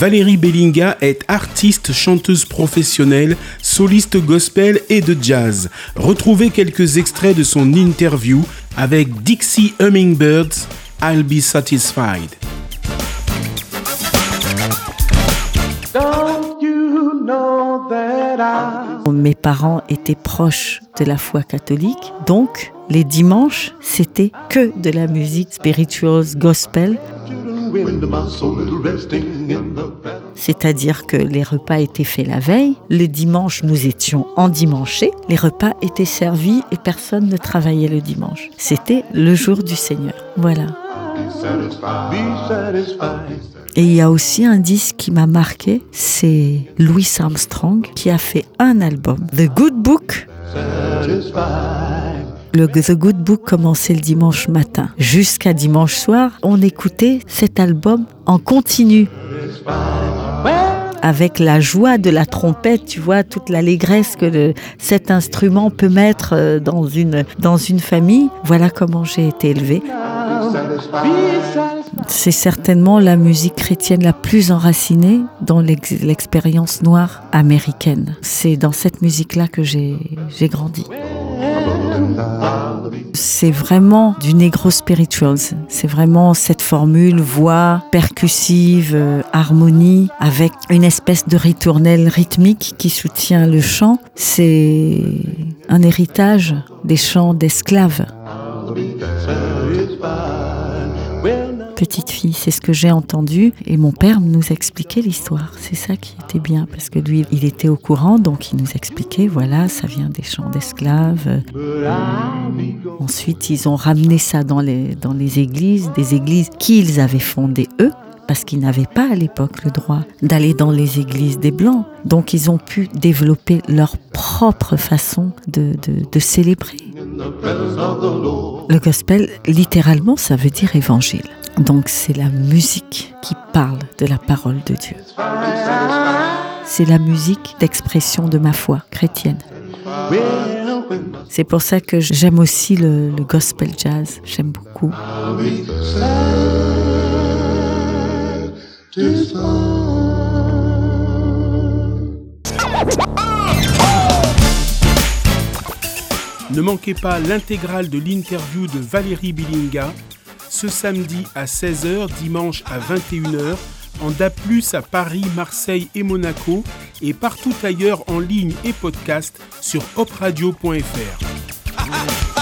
Valérie Bellinga est artiste, chanteuse professionnelle, soliste gospel et de jazz. Retrouvez quelques extraits de son interview avec Dixie Hummingbirds, I'll Be Satisfied. Mes parents étaient proches de la foi catholique, donc les dimanches, c'était que de la musique spirituelle gospel. C'est-à-dire que les repas étaient faits la veille, le dimanche nous étions endimanchés, les repas étaient servis et personne ne travaillait le dimanche. C'était le jour du Seigneur. Voilà. Et il y a aussi un disque qui m'a marqué, c'est Louis Armstrong qui a fait un album, The Good Book. Le The Good Book commençait le dimanche matin. Jusqu'à dimanche soir, on écoutait cet album en continu. Avec la joie de la trompette, tu vois, toute l'allégresse que cet instrument peut mettre euh, dans une, dans une famille. Voilà comment j'ai été élevée. C'est certainement la musique chrétienne la plus enracinée dans l'expérience noire américaine. C'est dans cette musique-là que j'ai grandi. C'est vraiment du negro spirituals. C'est vraiment cette formule voix percussive, euh, harmonie, avec une espèce de ritournelle rythmique qui soutient le chant. C'est un héritage des chants d'esclaves petite fille, c'est ce que j'ai entendu. Et mon père nous expliquait l'histoire. C'est ça qui était bien, parce que lui, il était au courant, donc il nous expliquait, voilà, ça vient des champs d'esclaves. Ensuite, ils ont ramené ça dans les, dans les églises, des églises qu'ils avaient fondées eux parce qu'ils n'avaient pas à l'époque le droit d'aller dans les églises des Blancs. Donc ils ont pu développer leur propre façon de, de, de célébrer. Le gospel, littéralement, ça veut dire évangile. Donc c'est la musique qui parle de la parole de Dieu. C'est la musique d'expression de ma foi chrétienne. C'est pour ça que j'aime aussi le, gospel jazz, j'aime beaucoup. Ne manquez pas l'intégrale de l'interview de Valérie Bilinga ce samedi à 16h, dimanche à 21h, en DA+, à Paris, Marseille et Monaco, et partout ailleurs en ligne et podcast sur opradio.fr.